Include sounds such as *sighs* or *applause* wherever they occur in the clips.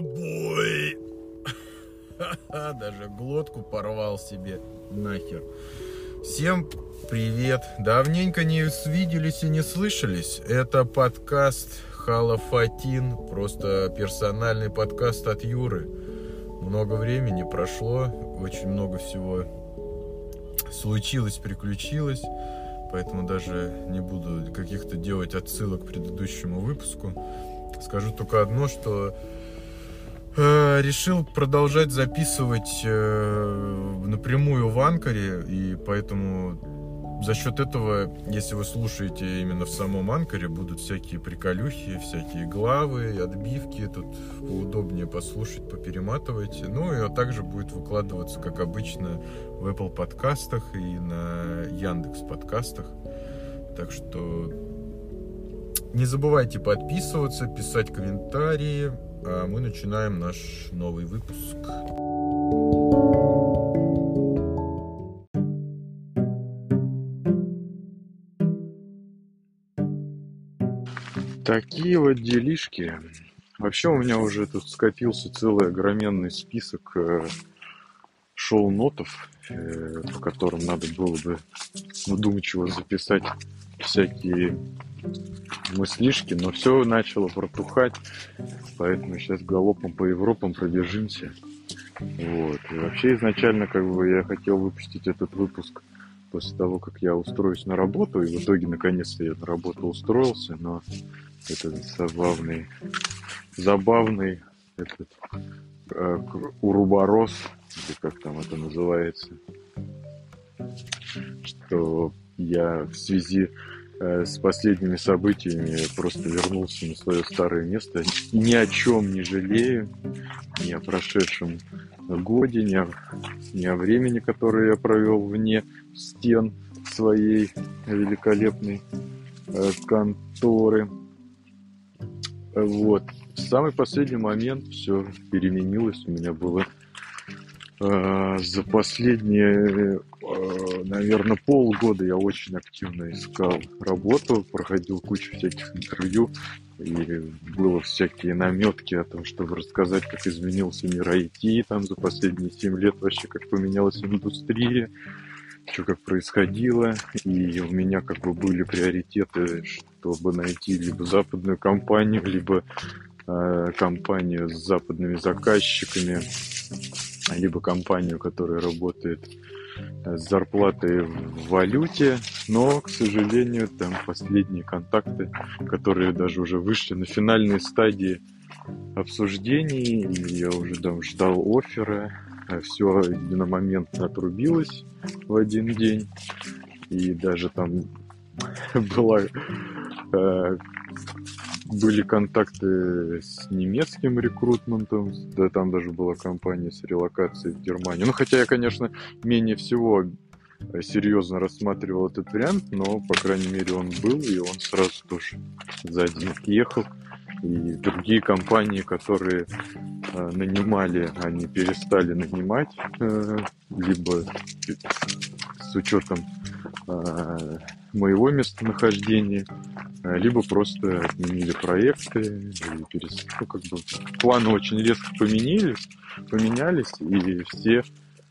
бой! *laughs* Даже глотку порвал себе нахер. Всем привет! Давненько не виделись и не слышались. Это подкаст Халафатин, просто персональный подкаст от Юры. Много времени прошло, очень много всего случилось, приключилось. Поэтому даже не буду каких-то делать отсылок к предыдущему выпуску. Скажу только одно, что э, решил продолжать записывать э, напрямую в Анкаре, и поэтому за счет этого, если вы слушаете именно в самом Анкаре, будут всякие приколюхи, всякие главы, отбивки, тут поудобнее послушать, поперематывайте. Ну и а также будет выкладываться, как обычно, в Apple подкастах и на Яндекс подкастах. Так что не забывайте подписываться, писать комментарии, а мы начинаем наш новый выпуск. Такие вот делишки. Вообще у меня уже тут скопился целый огроменный список э, шоу-нотов, э, по которым надо было бы вдумчиво записать всякие мыслишки, но все начало протухать, поэтому сейчас галопом по Европам пробежимся. Вот. И вообще изначально как бы я хотел выпустить этот выпуск после того, как я устроюсь на работу, и в итоге наконец-то я на работу устроился, но это забавный, забавный этот э, уруборос, или как там это называется, что я в связи Э, с последними событиями просто вернулся на свое старое место. Ни о чем не жалею, ни о прошедшем годе, ни о, ни о времени, которое я провел вне стен своей великолепной э, конторы. Вот. В самый последний момент все переменилось. У меня было э, за последние наверное, полгода я очень активно искал работу, проходил кучу всяких интервью, и было всякие наметки о том, чтобы рассказать, как изменился мир IT там за последние 7 лет, вообще как поменялась индустрия, что как происходило, и у меня как бы были приоритеты, чтобы найти либо западную компанию, либо э, компанию с западными заказчиками, либо компанию, которая работает с зарплатой в валюте, но, к сожалению, там последние контакты, которые даже уже вышли на финальные стадии обсуждений, и я уже там ждал оффера, а все единомоментно отрубилось в один день, и даже там *laughs* была э, были контакты с немецким рекрутментом, да там даже была компания с релокацией в Германию. Ну, хотя я, конечно, менее всего э, серьезно рассматривал этот вариант, но, по крайней мере, он был, и он сразу тоже за один ехал. И другие компании, которые э, нанимали, они перестали нанимать, э, либо с учетом моего местонахождения, э, либо просто отменили проекты, и перес... ну, как бы планы очень резко поменялись, поменялись, и все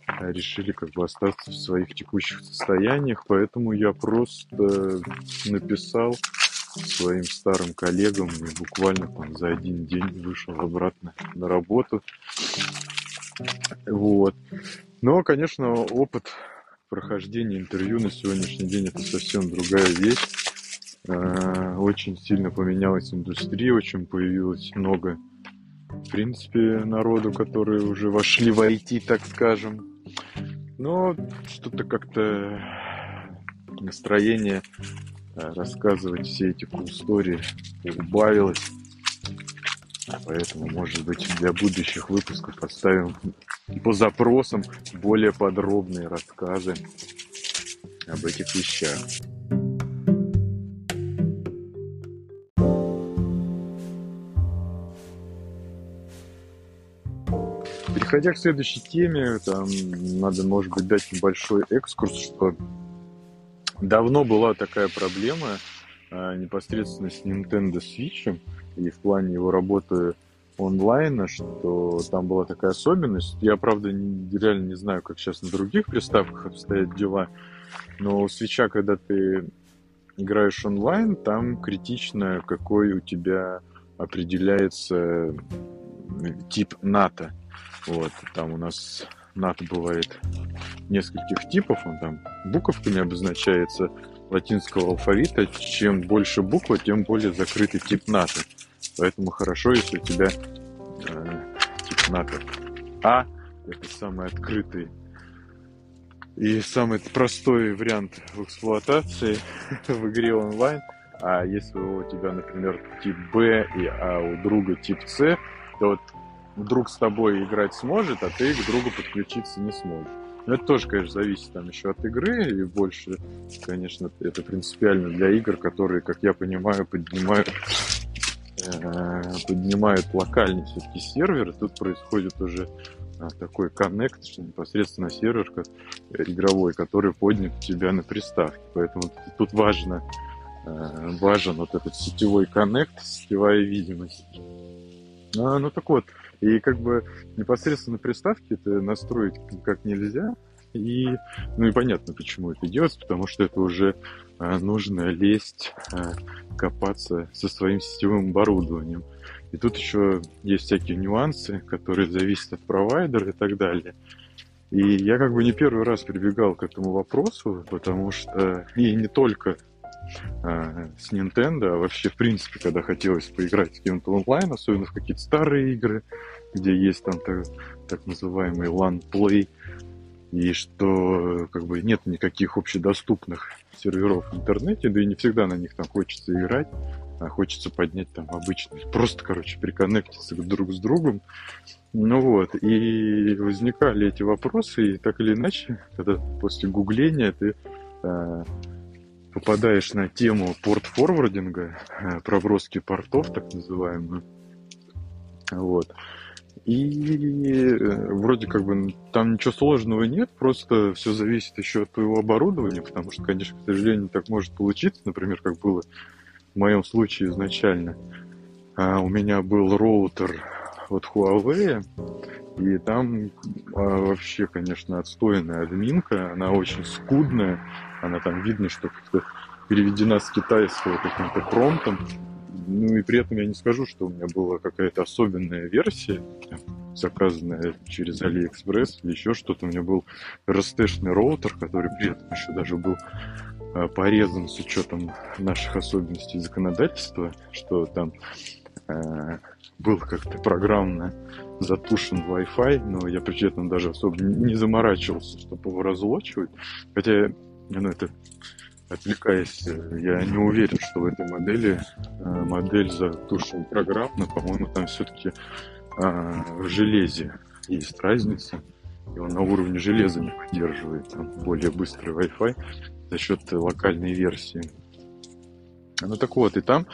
э, решили как бы остаться в своих текущих состояниях, поэтому я просто написал своим старым коллегам и буквально там за один день вышел обратно на работу. Вот. Но, конечно, опыт прохождение интервью на сегодняшний день это совсем другая вещь. А, очень сильно поменялась индустрия, очень появилось много, в принципе, народу, которые уже вошли в IT, так скажем. Но что-то как-то настроение а, рассказывать все эти истории убавилось. Поэтому, может быть, для будущих выпусков поставим по запросам более подробные рассказы об этих вещах. Переходя к следующей теме, там надо, может быть, дать небольшой экскурс, что давно была такая проблема непосредственно с Nintendo Switch и в плане его работы онлайна, что там была такая особенность. Я, правда, не, реально не знаю, как сейчас на других приставках обстоят дела, но у свеча, когда ты играешь онлайн, там критично, какой у тебя определяется тип НАТО. Вот, там у нас НАТО бывает нескольких типов, он там буковками обозначается латинского алфавита. Чем больше буква, тем более закрытый тип НАТО. Поэтому хорошо, если у тебя э, тип НАТО А это самый открытый и самый простой вариант в эксплуатации *laughs* в игре онлайн. А если у тебя, например, тип Б, и, а у друга тип С, то вот друг с тобой играть сможет, а ты к другу подключиться не сможешь. Но это тоже, конечно, зависит там еще от игры, и больше, конечно, это принципиально для игр, которые, как я понимаю, поднимают э, поднимают локальный все-таки сервер, тут происходит уже а, такой коннект, что непосредственно сервер игровой, который поднят тебя на приставке. Поэтому тут важно, э, важен вот этот сетевой коннект, сетевая видимость. А, ну так вот, и как бы непосредственно на приставке это настроить как нельзя. И, ну и понятно, почему это делается, потому что это уже а, нужно лезть, а, копаться со своим сетевым оборудованием. И тут еще есть всякие нюансы, которые зависят от провайдера и так далее. И я как бы не первый раз прибегал к этому вопросу, потому что и не только а, с Nintendo, а вообще, в принципе, когда хотелось поиграть с кем-то онлайн, особенно в какие-то старые игры, где есть там так, так называемый LAN Play, и что как бы нет никаких общедоступных серверов в интернете, да и не всегда на них там хочется играть, а хочется поднять там обычный, просто, короче, приконнектиться друг с другом. Ну вот, и возникали эти вопросы, и так или иначе, когда после гугления ты э, попадаешь на тему порт-форвардинга, э, проброски портов, так называемую, вот, и э, вроде как бы там ничего сложного нет, просто все зависит еще от твоего оборудования, потому что, конечно, к сожалению, так может получиться, например, как было в моем случае изначально. А у меня был роутер от Huawei, и там а, вообще, конечно, отстойная админка, она очень скудная, она там видно, что как-то переведена с китайского каким-то промптом, ну и при этом я не скажу, что у меня была какая-то особенная версия, заказанная через AliExpress или еще что-то. У меня был растэшный роутер, который при этом еще даже был а, порезан с учетом наших особенностей законодательства, что там э, был как-то программно затушен Wi-Fi, но я при этом даже особо не заморачивался, чтобы его разлочивать. Хотя, ну, это отвлекаясь, я не уверен, что в этой модели э, модель затушен программно. По-моему, там все-таки а, в железе есть разница. И он на уровне железа не поддерживает там, более быстрый Wi-Fi за счет локальной версии. Ну так вот, и там,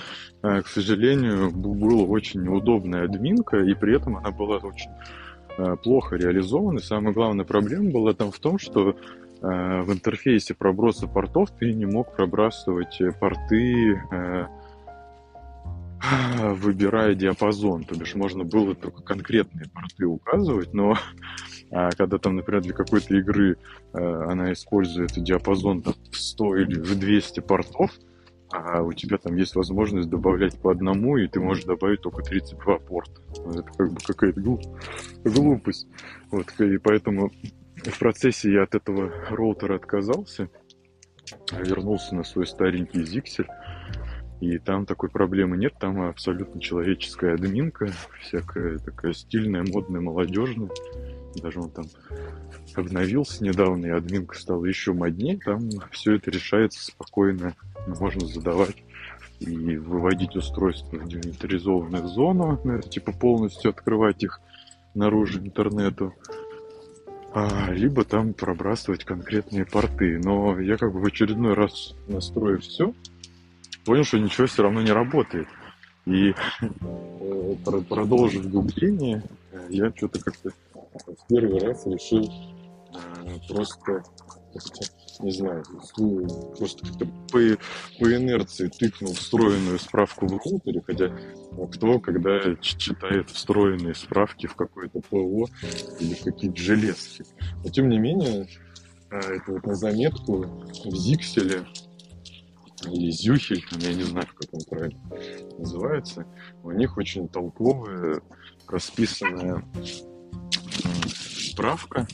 э, к сожалению, была очень неудобная админка, и при этом она была очень э, плохо реализована. И самая главная проблема была там в том, что Э, в интерфейсе проброса портов ты не мог пробрасывать порты, э, *sighs* выбирая диапазон. То бишь можно было только конкретные порты указывать, но *laughs* а когда там, например, для какой-то игры э, она использует диапазон там, в 100 или в 200 портов, а у тебя там есть возможность добавлять по одному, и ты можешь добавить только 32 порта. Это как бы какая-то глупость. Вот, и поэтому в процессе я от этого роутера отказался, вернулся на свой старенький Zixel, и там такой проблемы нет, там абсолютно человеческая админка, всякая такая стильная, модная, молодежная. Даже он там обновился недавно, и админка стала еще моднее. Там все это решается спокойно, можно задавать и выводить устройства в демилитаризованную зону, типа полностью открывать их наружу интернету либо там пробрасывать конкретные порты. Но я как бы в очередной раз настроив все, понял, что ничего все равно не работает. И э, продолжив гугление, я что-то как-то в первый раз решил э, просто не знаю, просто как-то по, по инерции тыкнул встроенную справку в роутере, хотя кто, когда читает встроенные справки в какое-то ПО или какие-то железки. Но тем не менее, а, это вот на заметку в Зикселе или Зюхель, я не знаю, как он правильно называется, у них очень толковая, расписанная справка.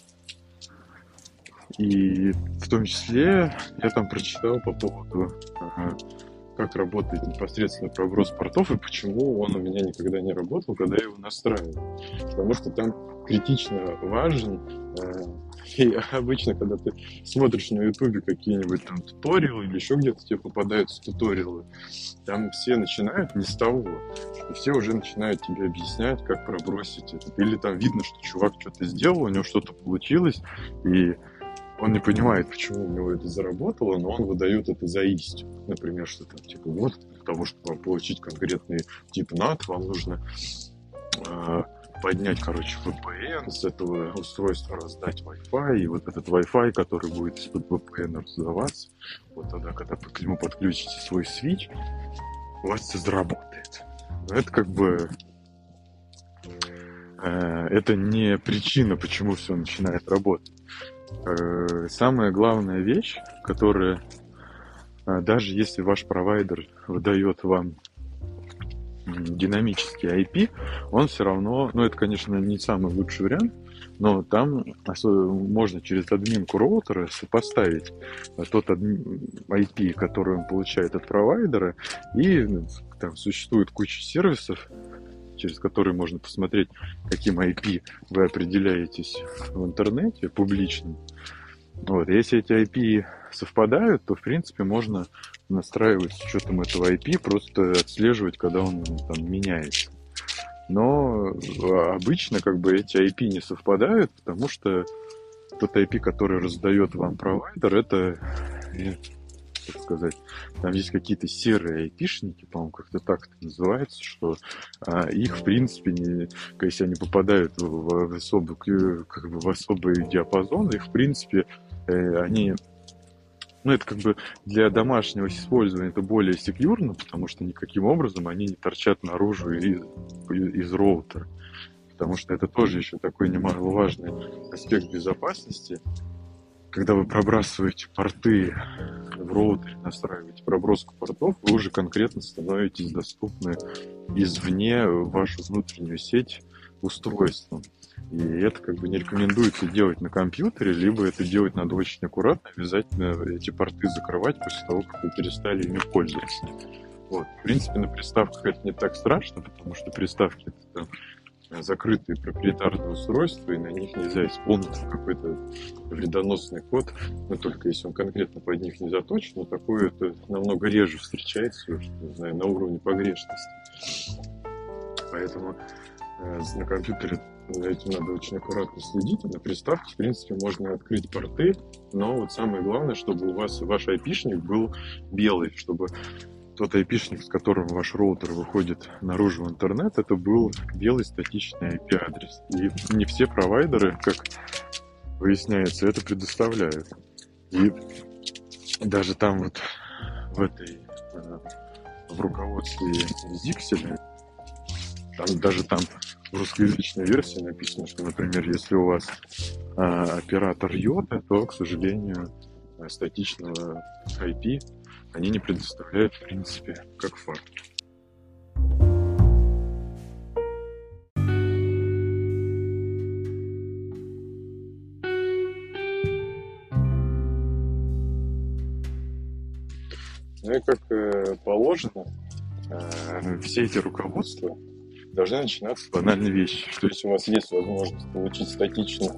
И в том числе я там прочитал по поводу, как работает непосредственно проброс портов и почему он у меня никогда не работал, когда я его настраивал. Потому что там критично важен э, *laughs* и обычно, когда ты смотришь на ютубе какие-нибудь там туториалы или еще где-то тебе попадаются туториалы, там все начинают не с того. И все уже начинают тебе объяснять, как пробросить это. Или там видно, что чувак что-то сделал, у него что-то получилось, и он не понимает, почему у него это заработало, но он выдает это за истину. Например, что там, типа, вот, для того, чтобы получить конкретный тип NAT, вам нужно э, поднять, короче, VPN, с этого устройства раздать Wi-Fi, и вот этот Wi-Fi, который будет из-под VPN раздаваться, вот тогда, когда вы к нему подключите свой switch, у вас это заработает. Но это как бы э, это не причина, почему все начинает работать. Э, самая главная вещь, которая э, даже если ваш провайдер выдает вам динамический IP, он все равно, ну это, конечно, не самый лучший вариант, но там можно через админку роутера сопоставить тот IP, который он получает от провайдера, и там существует куча сервисов, через которые можно посмотреть, каким IP вы определяетесь в интернете публичным. Вот. Если эти IP совпадают, то, в принципе, можно настраивать с учетом этого IP, просто отслеживать, когда он там меняется. Но а, обычно как бы эти IP не совпадают, потому что тот IP, который раздает вам провайдер, это, как сказать, там есть какие-то серые айпишники, по-моему, как-то так это называется, что а, их, в принципе, не, если они попадают в, в, особый, как бы в особый диапазон, их, в принципе, э, они ну, это как бы для домашнего использования это более секьюрно, потому что никаким образом они не торчат наружу из, из роутера. Потому что это тоже еще такой немаловажный аспект безопасности. Когда вы пробрасываете порты в роутере, настраиваете проброску портов, вы уже конкретно становитесь доступны извне вашу внутреннюю сеть устройством. И это как бы не рекомендуется делать на компьютере, либо это делать надо очень аккуратно, обязательно эти порты закрывать после того, как вы перестали ими пользоваться. Вот. В принципе, на приставках это не так страшно, потому что приставки это там, закрытые проприетарные устройства, и на них нельзя исполнить какой-то вредоносный код, но только если он конкретно под них не заточен, но такое это намного реже встречается, не знаю, на уровне погрешности. Поэтому э, на компьютере за этим надо очень аккуратно следить. На приставке, в принципе, можно открыть порты, но вот самое главное, чтобы у вас ваш айпишник был белый, чтобы тот айпишник, с которым ваш роутер выходит наружу в интернет, это был белый статичный IP-адрес. И не все провайдеры, как выясняется, это предоставляют. И даже там вот в этой э, в руководстве Zixel, там даже там в русскоязычной версии написано, что, например, если у вас э, оператор йота, то, к сожалению, статичного IP они не предоставляют, в принципе, как факт. Ну и как э, положено, э, все эти руководства должна начинаться с банальной вещи, что если у вас есть возможность получить статичный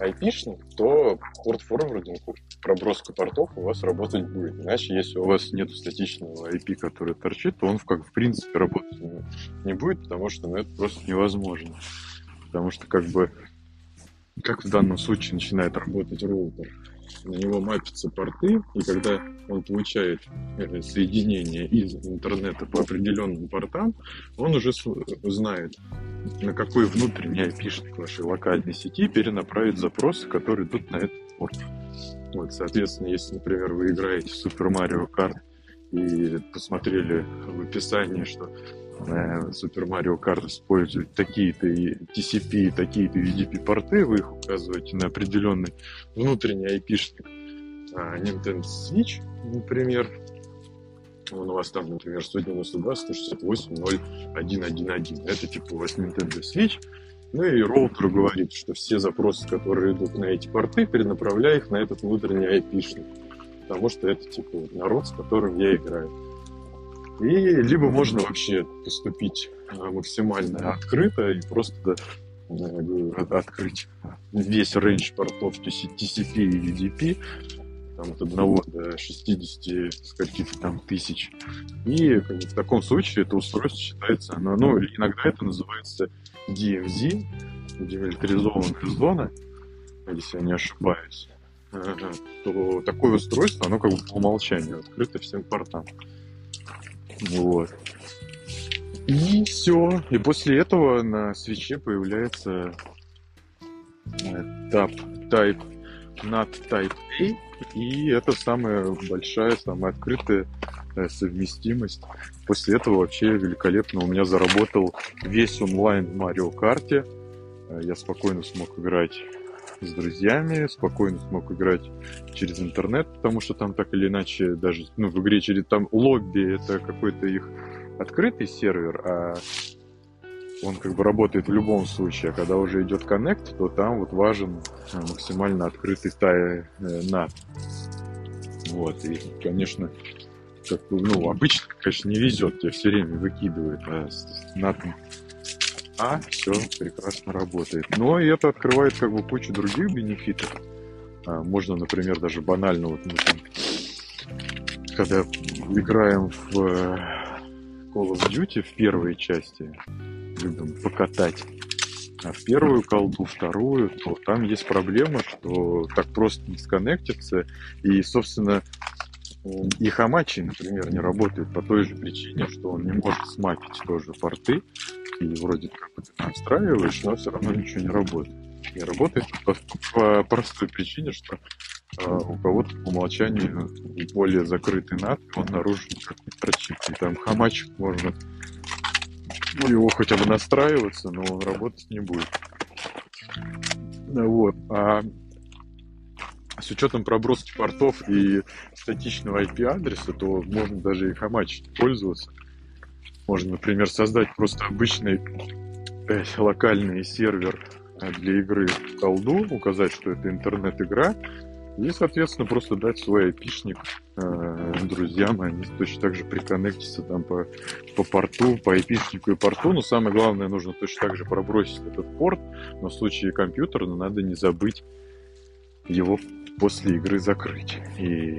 IP-шник, то порт-форвардинг, проброска портов у вас работать будет. Иначе, если у вас нет статичного IP, который торчит, то он как в принципе работать не будет, потому что ну, это просто невозможно. Потому что как бы как в данном случае начинает работать роутер? на него мапятся порты, и когда он получает э, соединение из интернета по определенным портам, он уже знает, на какой внутренний IP вашей локальной сети перенаправить запросы, которые идут на этот порт. Вот, соответственно, если, например, вы играете в Super Mario Kart и посмотрели в описании, что э, Super Mario Kart использует такие-то TCP, такие-то UDP-порты, вы их указываете на определенный внутренний IP-шник э, Nintendo Switch, например, он у вас там, например, 192, 168, 0, 1, 1, 1. Это типа у вас Nintendo Switch, ну и роутер говорит, что все запросы, которые идут на эти порты, перенаправляй их на этот внутренний IP-шник. Потому что это типа народ, с которым я играю. И либо можно вообще поступить э, максимально открыто и просто открыть весь рейндж портов TCP и UDP, там, от 1 до 60 скольких там тысяч. И в таком случае это устройство считается, оно, ну, иногда это называется DMZ, демилитаризованная зона, если я не ошибаюсь, то такое устройство, оно как бы по умолчанию открыто всем портам. Вот. И все. И после этого на свече появляется Tab Type NAT Type A, и это самая большая, самая открытая э, совместимость. После этого вообще великолепно у меня заработал весь онлайн Марио Карте. Э, я спокойно смог играть с друзьями, спокойно смог играть через интернет, потому что там так или иначе даже ну, в игре через там лобби это какой-то их открытый сервер, а он как бы работает в любом случае, а когда уже идет коннект, то там вот важен э, максимально открытый тай. Э, вот, и, конечно, как бы, ну, обычно, конечно, не везет, тебе все время выкидывает, а NAT а все прекрасно работает. Но и это открывает как бы кучу других бенефитов. А, можно, например, даже банально, вот мы там, когда играем в э, Call of Duty в первой части, любим покатать. А в первую колду, вторую, то там есть проблема, что так просто не сконнектится. И, собственно, и Хамачи, например, не работает по той же причине, что он не может смапить тоже порты. И вроде как бы ты настраиваешь, но все равно ничего не работает. Не работает по, по простой причине, что э, у кого-то по умолчанию более закрытый NAT, он наружу никак не прочит. И там хамачик можно ну, его хотя бы настраиваться, но он работать не будет. Вот. А с учетом проброски портов и статичного IP-адреса, то можно даже и хамачить пользоваться. Можно, например, создать просто обычный э, локальный сервер для игры в колду, указать, что это интернет-игра, и, соответственно, просто дать свой айпишник э, друзьям, они точно так же приконнектятся там по, по порту, по айпишнику и порту. Но самое главное, нужно точно так же пробросить этот порт, но в случае компьютера надо не забыть его после игры закрыть. И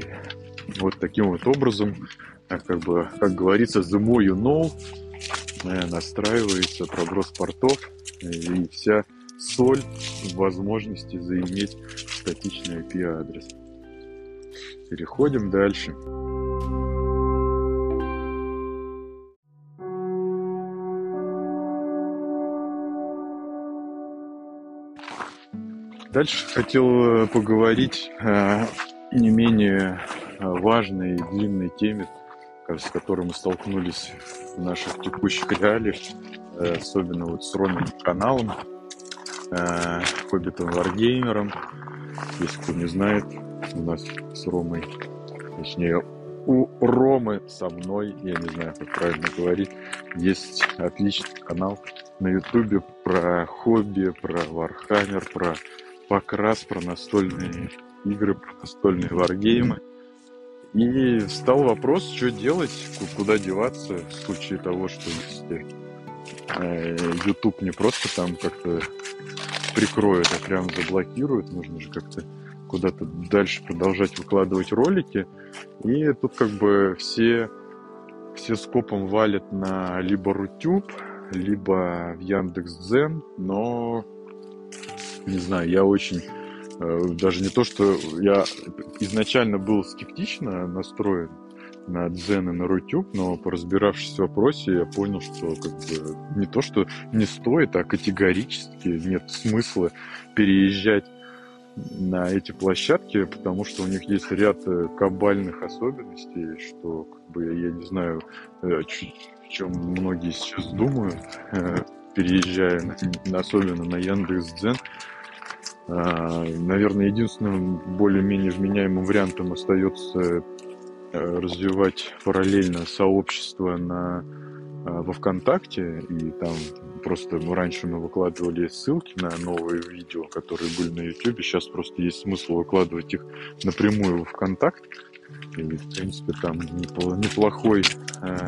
вот таким вот образом, как бы, как говорится, the more you know, э, настраивается проброс портов и вся соль возможности заиметь статичный IP-адрес. Переходим дальше. Дальше хотел э, поговорить о не менее э, важной и длинной теме, с которой мы столкнулись в наших текущих реалиях, э, особенно вот с Роминым каналом, Хоббитом Варгеймером. Если кто не знает, у нас с Ромой, точнее, у Ромы со мной, я не знаю, как правильно говорить, есть отличный канал на Ютубе про хобби, про Warhammer, про покрас, про настольные игры, про настольные варгеймы. И стал вопрос, что делать, куда деваться в случае того, что если э, YouTube не просто там как-то прикроет, а прям заблокирует, нужно же как-то куда-то дальше продолжать выкладывать ролики. И тут как бы все, все скопом валят на либо Рутюб, либо в Яндекс.Дзен, но не знаю, я очень э, даже не то, что я изначально был скептично настроен на Дзен и на Рутюб, но поразбиравшись в вопросе, я понял, что как бы не то, что не стоит, а категорически нет смысла переезжать на эти площадки, потому что у них есть ряд э, кабальных особенностей, что как бы я не знаю, о чем многие сейчас думают, переезжая, особенно на Яндекс.Дзен. А, наверное, единственным более-менее вменяемым вариантом остается э, развивать параллельно сообщество на, а, во ВКонтакте, и там просто мы раньше мы выкладывали ссылки на новые видео, которые были на YouTube, сейчас просто есть смысл выкладывать их напрямую во ВКонтакт, и, в принципе, там неплохой э,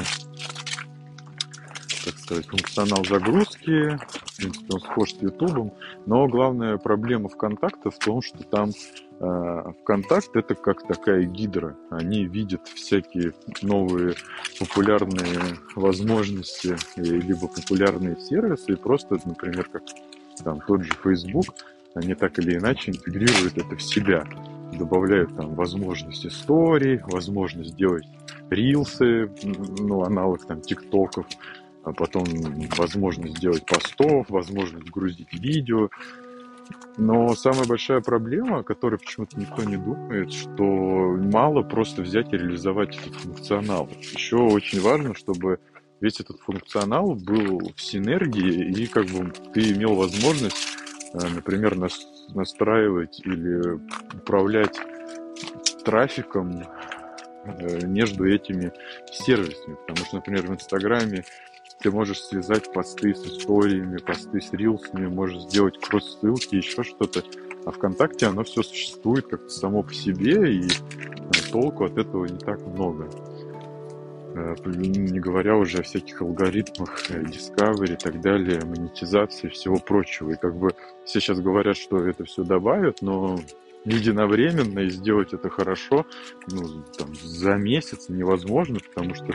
так сказать, функционал загрузки. В принципе, он схож с YouTube. Но главная проблема ВКонтакта в том, что там э, ВКонтакт это как такая гидра. Они видят всякие новые популярные возможности, либо популярные сервисы, и просто, например, как там тот же Facebook, они так или иначе интегрируют это в себя добавляют там возможность истории, возможность делать рилсы, ну, аналог там тиктоков, потом возможность сделать постов, возможность грузить видео. Но самая большая проблема, о которой почему-то никто не думает, что мало просто взять и реализовать этот функционал. Еще очень важно, чтобы весь этот функционал был в синергии, и как бы ты имел возможность, э, например, настраивать или управлять трафиком э, между этими сервисами. Потому что, например, в Инстаграме ты можешь связать посты с историями, посты с рилсами, можешь сделать кросс-ссылки, еще что-то. А ВКонтакте оно все существует как-то само по себе, и э, толку от этого не так много. Э, не говоря уже о всяких алгоритмах, э, Discovery и так далее, монетизации и всего прочего. И как бы все сейчас говорят, что это все добавят, но единовременно и сделать это хорошо ну, там, за месяц невозможно, потому что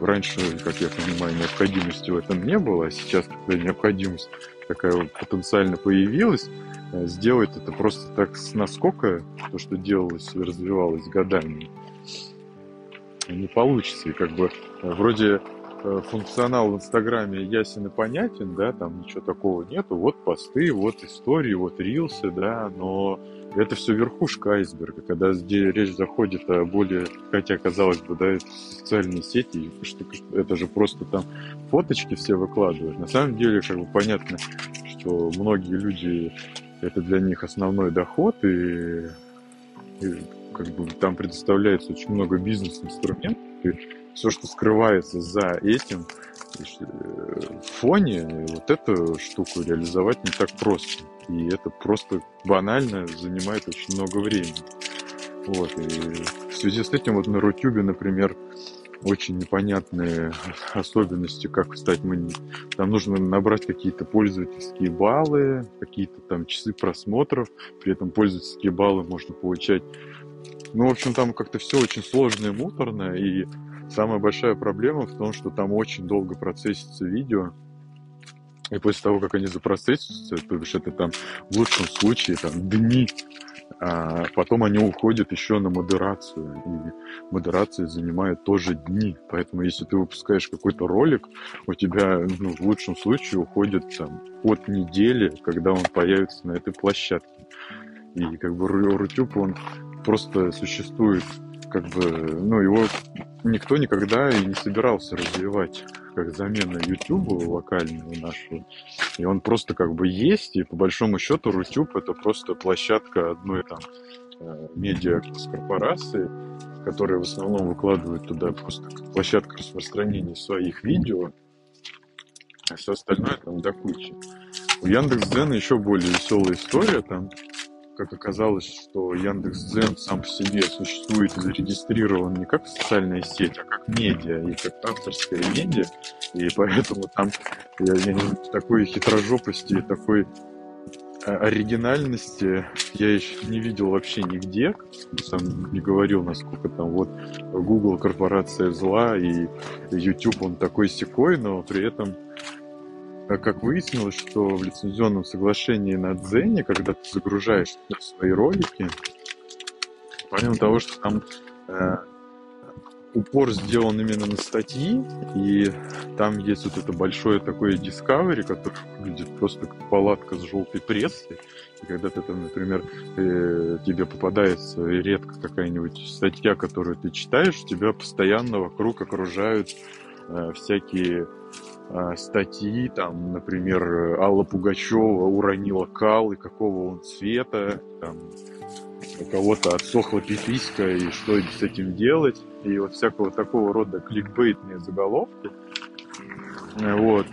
раньше, как я понимаю, необходимости в этом не было, а сейчас, когда необходимость такая потенциально появилась, э, сделать это просто так с наскока, то, что делалось и развивалось годами, не получится. И как бы э, вроде э, функционал в Инстаграме ясен и понятен, да, там ничего такого нету, вот посты, вот истории, вот рилсы, да, но это все верхушка айсберга, когда речь заходит о более, хотя казалось бы, да, социальные сети, что это же просто там фоточки все выкладывают. На самом деле, как бы понятно, что многие люди это для них основной доход, и, и как бы там предоставляется очень много бизнес-инструментов, и все, что скрывается за этим, в фоне, вот эту штуку реализовать не так просто. И это просто банально занимает очень много времени. Вот. И в связи с этим вот на Рутюбе, например, очень непонятные особенности, как стать мани... Там нужно набрать какие-то пользовательские баллы, какие-то там часы просмотров, при этом пользовательские баллы можно получать. Ну, в общем, там как-то все очень сложно и муторно, и самая большая проблема в том, что там очень долго процессится видео, и после того, как они запроцессятся, то бишь это там в лучшем случае там дни, а потом они уходят еще на модерацию. И модерация занимает тоже дни. Поэтому если ты выпускаешь какой-то ролик, у тебя ну, в лучшем случае уходит там от недели, когда он появится на этой площадке. И как бы Рутюб, он просто существует как бы, ну, его никто никогда и не собирался развивать как замена YouTube локального нашего. И он просто как бы есть, и по большому счету Рутюб это просто площадка одной там э, медиа корпорации, которая в основном выкладывает туда просто площадка распространения своих видео, а все остальное там до кучи. У Яндекс.Дзена еще более веселая история, там как оказалось, что Яндекс.Дзен сам по себе существует и зарегистрирован не как социальная сеть, а как медиа, и как авторская медиа, и поэтому там я, я не, такой хитрожопости, такой а, оригинальности я еще не видел вообще нигде. Сам не говорил, насколько там вот Google корпорация зла и YouTube он такой секой, но при этом как выяснилось, что в лицензионном соглашении на Дзене, когда ты загружаешь свои ролики, помимо того, что там э, упор сделан именно на статьи, и там есть вот это большое такое Discovery, которое выглядит просто как палатка с желтой прессой. И когда ты там, например, э, тебе попадается редко какая-нибудь статья, которую ты читаешь, тебя постоянно вокруг окружают э, всякие статьи, там, например, Алла Пугачева уронила кал, и какого он цвета, там, у кого-то отсохла пиписька, и что с этим делать, и вот всякого такого рода кликбейтные заголовки. Вот.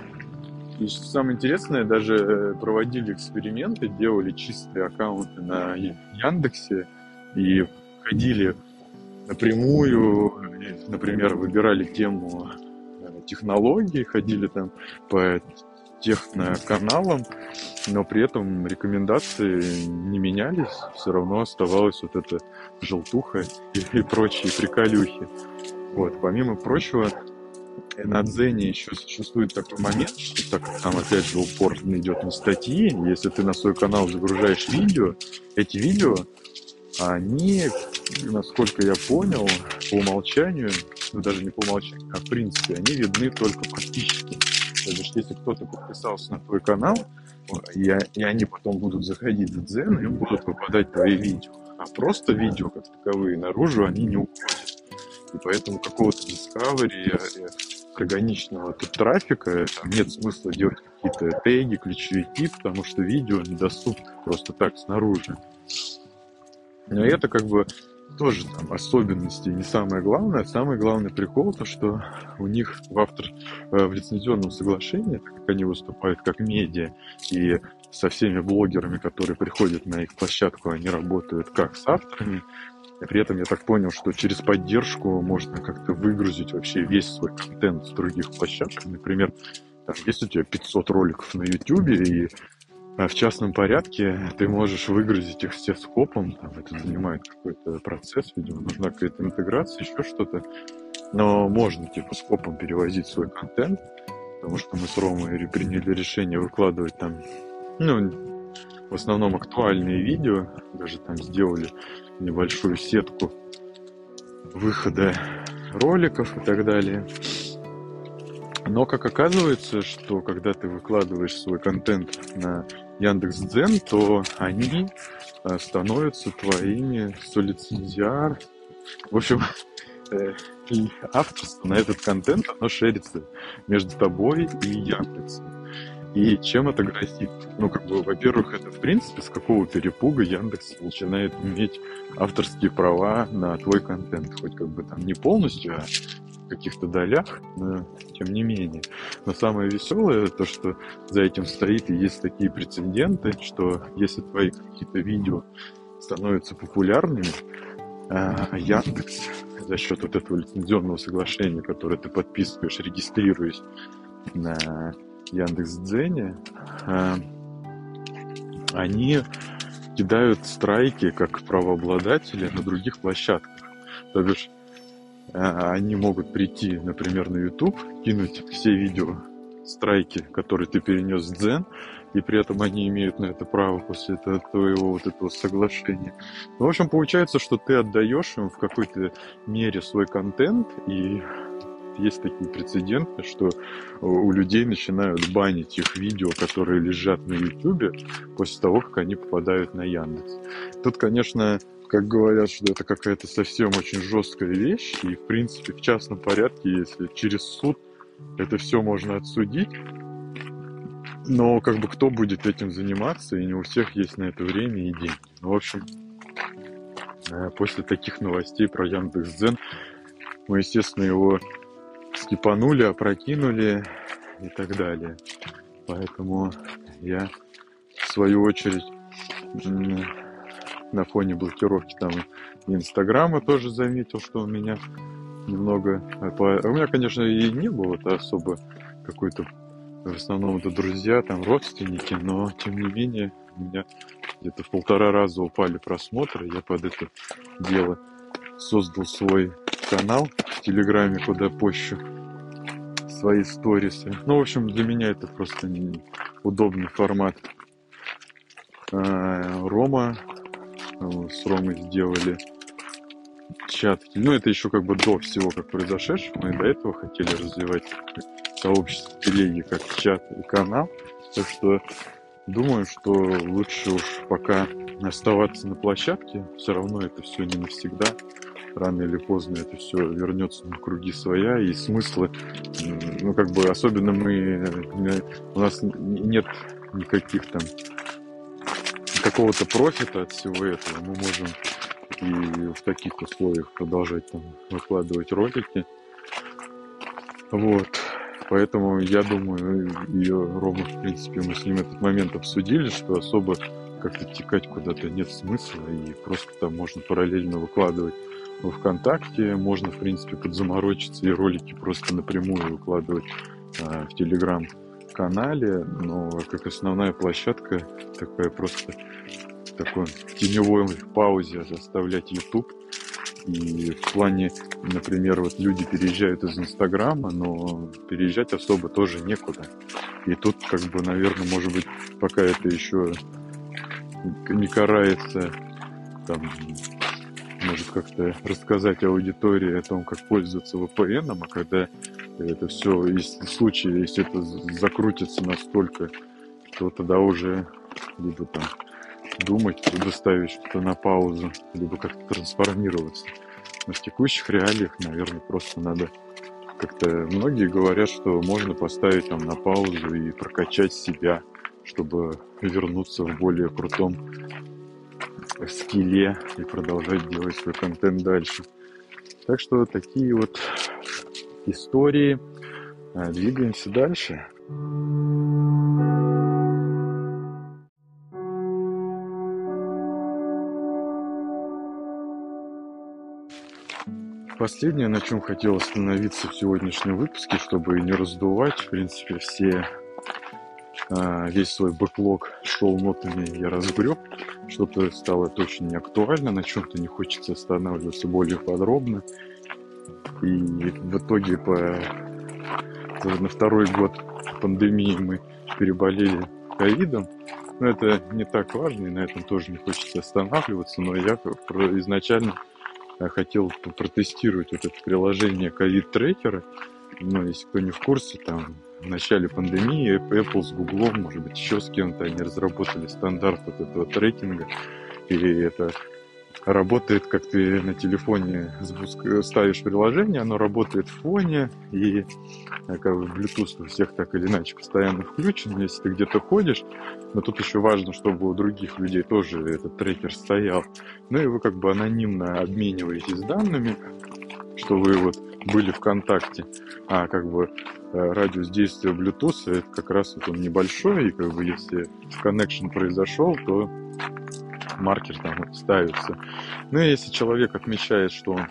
И что самое интересное, даже э, проводили эксперименты, делали чистые аккаунты на Яндексе и ходили напрямую, например, выбирали тему технологий, ходили там по техноканалам, но при этом рекомендации не менялись, все равно оставалась вот эта желтуха и, и прочие приколюхи. Вот, помимо прочего, на Дзене еще существует такой момент, что так как там опять же упор идет на статьи, если ты на свой канал загружаешь видео, эти видео, они, насколько я понял, по умолчанию, ну даже не по умолчанию, а в принципе, они видны только подписчикам. То есть, если кто-то подписался на твой канал, и, и они потом будут заходить в Дзен, им будут попадать твои видео. А просто видео, как таковые, наружу они не уходят. И поэтому какого-то discovery, э, органичного тут трафика, там нет смысла делать какие-то теги, ключевики, потому что видео недоступны просто так снаружи. Но это как бы тоже там особенности не самое главное. Самый главный прикол то, что у них в автор э, в лицензионном соглашении, так как они выступают как медиа, и со всеми блогерами, которые приходят на их площадку, они работают как с авторами. При этом я так понял, что через поддержку можно как-то выгрузить вообще весь свой контент с других площадок. Например, там, есть у тебя 500 роликов на YouTube, и а в частном порядке ты можешь выгрузить их все скопом, там это занимает какой-то процесс, видимо, нужна какая-то интеграция, еще что-то. Но можно, типа, скопом перевозить свой контент, потому что мы с Ромой приняли решение выкладывать там, ну, в основном актуальные видео, даже там сделали небольшую сетку выхода роликов и так далее. Но как оказывается, что когда ты выкладываешь свой контент на Яндекс.Дзен, то они э, становятся твоими солицензиар. В общем, *laughs* э, авторство на этот контент, оно шерится между тобой и Яндексом. И чем это грозит? Ну, как бы, во-первых, это, в принципе, с какого перепуга Яндекс начинает иметь авторские права на твой контент. Хоть как бы там не полностью, а каких-то долях, но тем не менее. Но самое веселое то, что за этим стоит и есть такие прецеденты, что если твои какие-то видео становятся популярными, а Яндекс за счет вот этого лицензионного соглашения, которое ты подписываешь, регистрируясь на Яндекс.Дзене, а, они кидают страйки как правообладатели на других площадках. То бишь, а, они могут прийти, например, на YouTube, кинуть все видео страйки, которые ты перенес в Дзен, и при этом они имеют на это право после этого твоего вот этого соглашения. Ну, в общем, получается, что ты отдаешь им в какой-то мере свой контент, и есть такие прецеденты, что у людей начинают банить их видео, которые лежат на YouTube, после того, как они попадают на Яндекс. Тут, конечно, как говорят, что это какая-то совсем очень жесткая вещь, и, в принципе, в частном порядке, если через суд это все можно отсудить, но как бы кто будет этим заниматься, и не у всех есть на это время и деньги. Ну, в общем, э, после таких новостей про Яндекс.Дзен мы, естественно, его скипанули, опрокинули и так далее. Поэтому я, в свою очередь, на фоне блокировки там Инстаграма тоже заметил, что у меня немного... У меня, конечно, и не было-то особо какой-то... В основном это друзья, там родственники, но тем не менее у меня где-то в полтора раза упали просмотры. Я под это дело создал свой канал в Телеграме, куда пощу свои сторисы. Ну, в общем, для меня это просто удобный формат. А, Рома с Ромой сделали чат. Ну, это еще как бы до всего, как произошедшего. Мы до этого хотели развивать сообщество телеги как чат и канал. Так что думаю, что лучше уж пока оставаться на площадке. Все равно это все не навсегда. Рано или поздно это все вернется на круги своя. И смыслы, ну, как бы, особенно мы, у нас нет никаких там какого-то профита от всего этого. Мы можем и в таких условиях продолжать там выкладывать ролики. Вот. Поэтому я думаю, ее Рома, в принципе, мы с ним этот момент обсудили, что особо как-то текать куда-то нет смысла, и просто там можно параллельно выкладывать в ВКонтакте, можно, в принципе, подзаморочиться и ролики просто напрямую выкладывать а, в Телеграм-канале, но как основная площадка такая просто такой теневой паузе оставлять YouTube. И в плане, например, вот люди переезжают из Инстаграма, но переезжать особо тоже некуда. И тут, как бы, наверное, может быть, пока это еще не карается, там, может как-то рассказать аудитории о том, как пользоваться VPN, а когда это все, если в случае, если это закрутится настолько, то тогда уже либо там думать, либо ставить что-то на паузу, либо как-то трансформироваться. Но в текущих реалиях, наверное, просто надо как-то... Многие говорят, что можно поставить там на паузу и прокачать себя, чтобы вернуться в более крутом скилле и продолжать делать свой контент дальше. Так что такие вот истории. А, двигаемся дальше. Последнее, на чем хотел остановиться в сегодняшнем выпуске, чтобы не раздувать, в принципе, все а, весь свой бэклог шоу-нотами я разгреб. Что-то стало точно не актуально, на чем-то не хочется останавливаться более подробно. И в итоге по, на второй год пандемии мы переболели ковидом. Но это не так важно, и на этом тоже не хочется останавливаться. Но я изначально хотел протестировать вот это приложение ковид-трекера. Ну, если кто не в курсе, там в начале пандемии Apple с Google, может быть, еще с кем-то, они разработали стандарт вот этого трекинга. И это работает, как ты на телефоне ставишь приложение, оно работает в фоне, и э, как бы Bluetooth у всех так или иначе постоянно включен, если ты где-то ходишь, но тут еще важно, чтобы у других людей тоже этот трекер стоял. Ну и вы как бы анонимно обмениваетесь данными, что вы вот были в контакте, а как бы э, радиус действия Bluetooth это как раз вот он небольшой, и как бы если connection произошел, то маркер там ставится. Ну и если человек отмечает, что он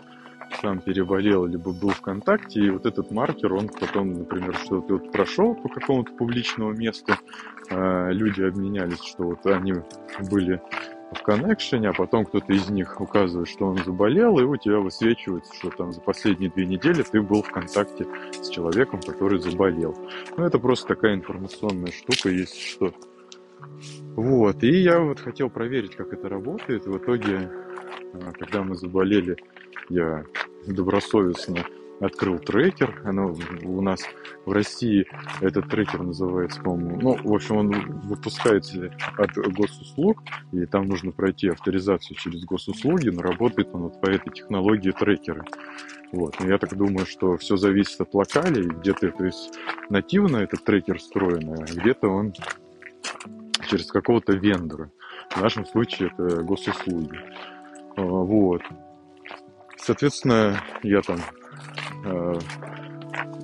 сам переболел, либо был в контакте, и вот этот маркер, он потом, например, что ты вот прошел по какому-то публичному месту, э, люди обменялись, что вот они были в коннекшене, а потом кто-то из них указывает, что он заболел, и у тебя высвечивается, что там за последние две недели ты был в контакте с человеком, который заболел. Ну, это просто такая информационная штука, если что. Вот, и я вот хотел проверить, как это работает. В итоге, а, когда мы заболели, я добросовестно открыл трекер. Оно у нас в России этот трекер называется, по-моему, ну, в общем, он выпускается от госуслуг, и там нужно пройти авторизацию через госуслуги, но работает он вот по этой технологии трекера. Вот. Но я так думаю, что все зависит от локалей, где-то то есть нативно этот трекер встроен, а где-то он через какого-то вендора. В нашем случае это госуслуги. А, вот. Соответственно, я там э,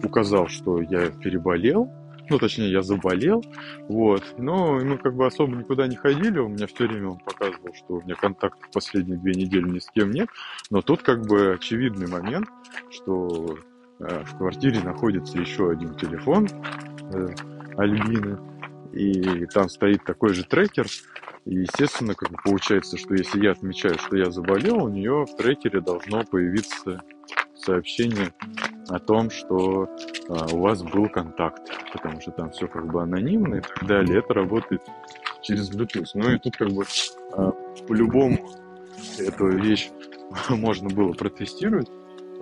указал, что я переболел, ну, точнее, я заболел, вот, но мы как бы особо никуда не ходили, у меня все время он показывал, что у меня контактов последние две недели ни с кем нет, но тут как бы очевидный момент, что э, в квартире находится еще один телефон э, Альбины, и там стоит такой же трекер, и, естественно, как бы получается, что если я отмечаю, что я заболел, у нее в трекере должно появиться сообщение о том, что а, у вас был контакт, потому что там все как бы анонимно и так далее. Это работает через Bluetooth. Ну и тут как бы а, по-любому эту вещь *laughs* можно было протестировать,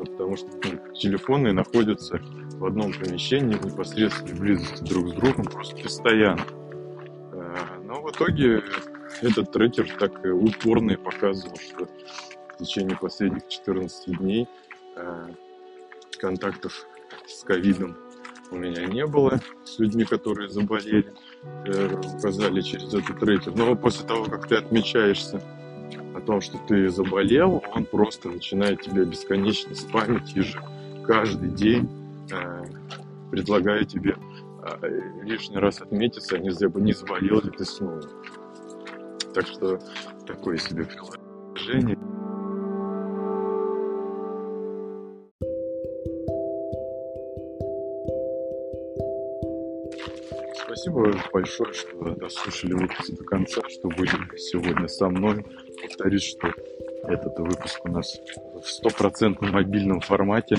потому что ну, телефоны находятся в одном помещении в непосредственной близости друг с другом просто постоянно. Э, но в итоге этот трекер так упорно показывал, что в течение последних 14 дней э, контактов с ковидом у меня не было с людьми, которые заболели, э, указали через этот трекер. Но после того, как ты отмечаешься том, что ты заболел, он просто начинает тебя бесконечно спамить же каждый день э, предлагая тебе э, лишний раз отметиться, не, не заболел ли ты снова. Так что такое себе приложение. Спасибо большое, что дослушали выпуск до конца, что были сегодня со мной. Повторюсь, что этот выпуск у нас в стопроцентном мобильном формате.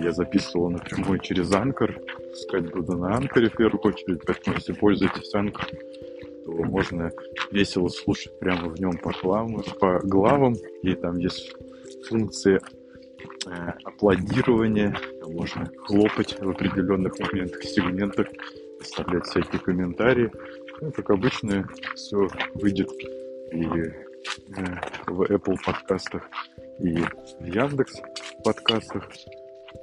Я записывал напрямую через Анкор. Искать буду на Анкоре в первую очередь, поэтому если пользуетесь Анкор, то можно весело слушать прямо в нем по, главам, по главам. И там есть функции э, аплодирования, можно хлопать в определенных моментах, сегментах, оставлять всякие комментарии. Ну, как обычно, все выйдет и э, в Apple подкастах, и в Яндекс подкастах.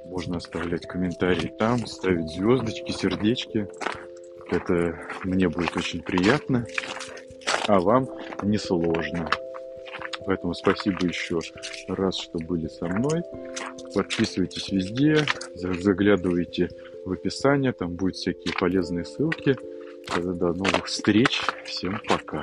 Можно оставлять комментарии там, ставить звездочки, сердечки. Это мне будет очень приятно, а вам несложно. Поэтому спасибо еще раз, что были со мной. Подписывайтесь везде, заглядывайте в описание, там будут всякие полезные ссылки. До новых встреч, всем пока.